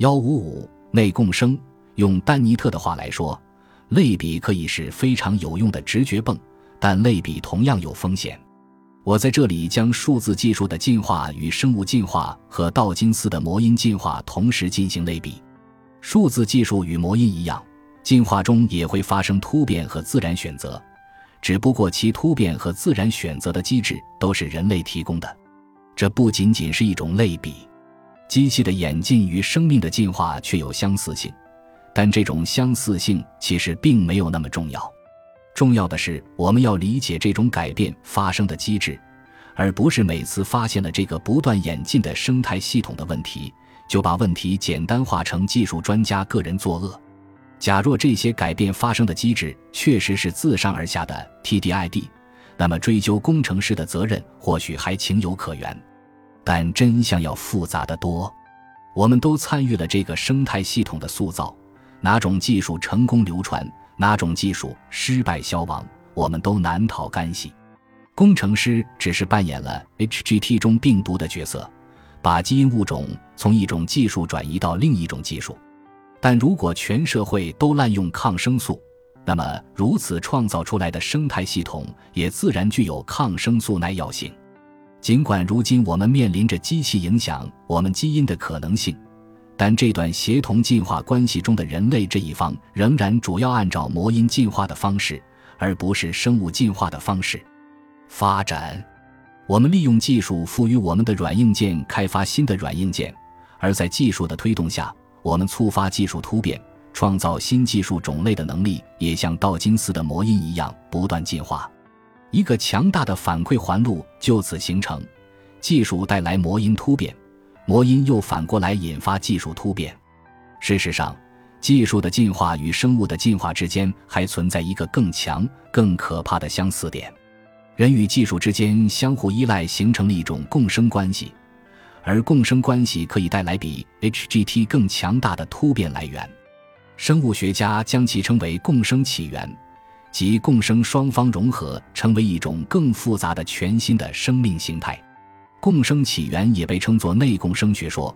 幺五五内共生，用丹尼特的话来说，类比可以是非常有用的直觉泵，但类比同样有风险。我在这里将数字技术的进化与生物进化和道金斯的魔音进化同时进行类比。数字技术与魔音一样，进化中也会发生突变和自然选择，只不过其突变和自然选择的机制都是人类提供的。这不仅仅是一种类比，机器的演进与生命的进化却有相似性，但这种相似性其实并没有那么重要。重要的是，我们要理解这种改变发生的机制，而不是每次发现了这个不断演进的生态系统的问题，就把问题简单化成技术专家个人作恶。假若这些改变发生的机制确实是自上而下的 TDID，那么追究工程师的责任或许还情有可原。但真相要复杂的多。我们都参与了这个生态系统的塑造，哪种技术成功流传？哪种技术失败消亡，我们都难逃干系。工程师只是扮演了 HGT 中病毒的角色，把基因物种从一种技术转移到另一种技术。但如果全社会都滥用抗生素，那么如此创造出来的生态系统也自然具有抗生素耐药性。尽管如今我们面临着机器影响我们基因的可能性。但这段协同进化关系中的人类这一方仍然主要按照魔音进化的方式，而不是生物进化的方式发展。我们利用技术赋予我们的软硬件开发新的软硬件，而在技术的推动下，我们触发技术突变、创造新技术种类的能力也像道金斯的魔音一样不断进化。一个强大的反馈环路就此形成，技术带来魔音突变。魔音又反过来引发技术突变。事实上，技术的进化与生物的进化之间还存在一个更强、更可怕的相似点：人与技术之间相互依赖，形成了一种共生关系，而共生关系可以带来比 HGT 更强大的突变来源。生物学家将其称为共生起源，即共生双方融合，成为一种更复杂的全新的生命形态。共生起源也被称作内共生学说，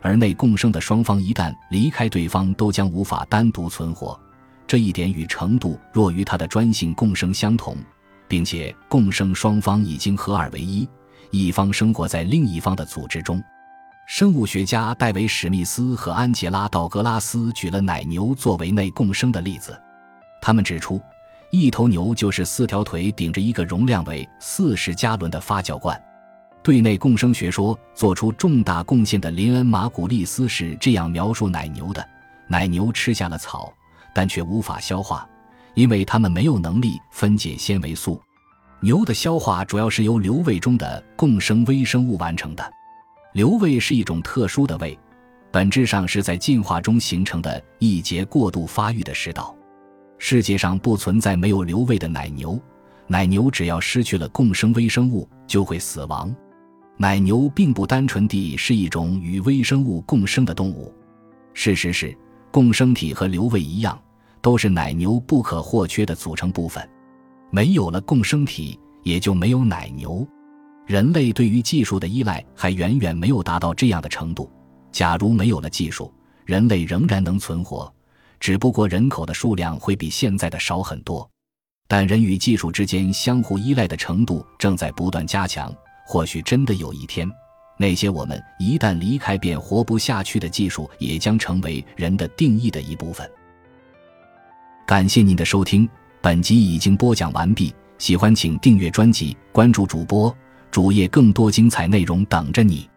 而内共生的双方一旦离开对方，都将无法单独存活。这一点与程度弱于它的专性共生相同，并且共生双方已经合二为一，一方生活在另一方的组织中。生物学家戴维·史密斯和安杰拉·道格拉斯举了奶牛作为内共生的例子，他们指出，一头牛就是四条腿顶着一个容量为四十加仑的发酵罐。对内共生学说做出重大贡献的林恩·马古利斯是这样描述奶牛的：奶牛吃下了草，但却无法消化，因为它们没有能力分解纤维素。牛的消化主要是由瘤胃中的共生微生物完成的。瘤胃是一种特殊的胃，本质上是在进化中形成的一节过度发育的食道。世界上不存在没有瘤胃的奶牛，奶牛只要失去了共生微生物就会死亡。奶牛并不单纯地是一种与微生物共生的动物，事实是，共生体和瘤胃一样，都是奶牛不可或缺的组成部分。没有了共生体，也就没有奶牛。人类对于技术的依赖还远远没有达到这样的程度。假如没有了技术，人类仍然能存活，只不过人口的数量会比现在的少很多。但人与技术之间相互依赖的程度正在不断加强。或许真的有一天，那些我们一旦离开便活不下去的技术，也将成为人的定义的一部分。感谢您的收听，本集已经播讲完毕。喜欢请订阅专辑，关注主播主页，更多精彩内容等着你。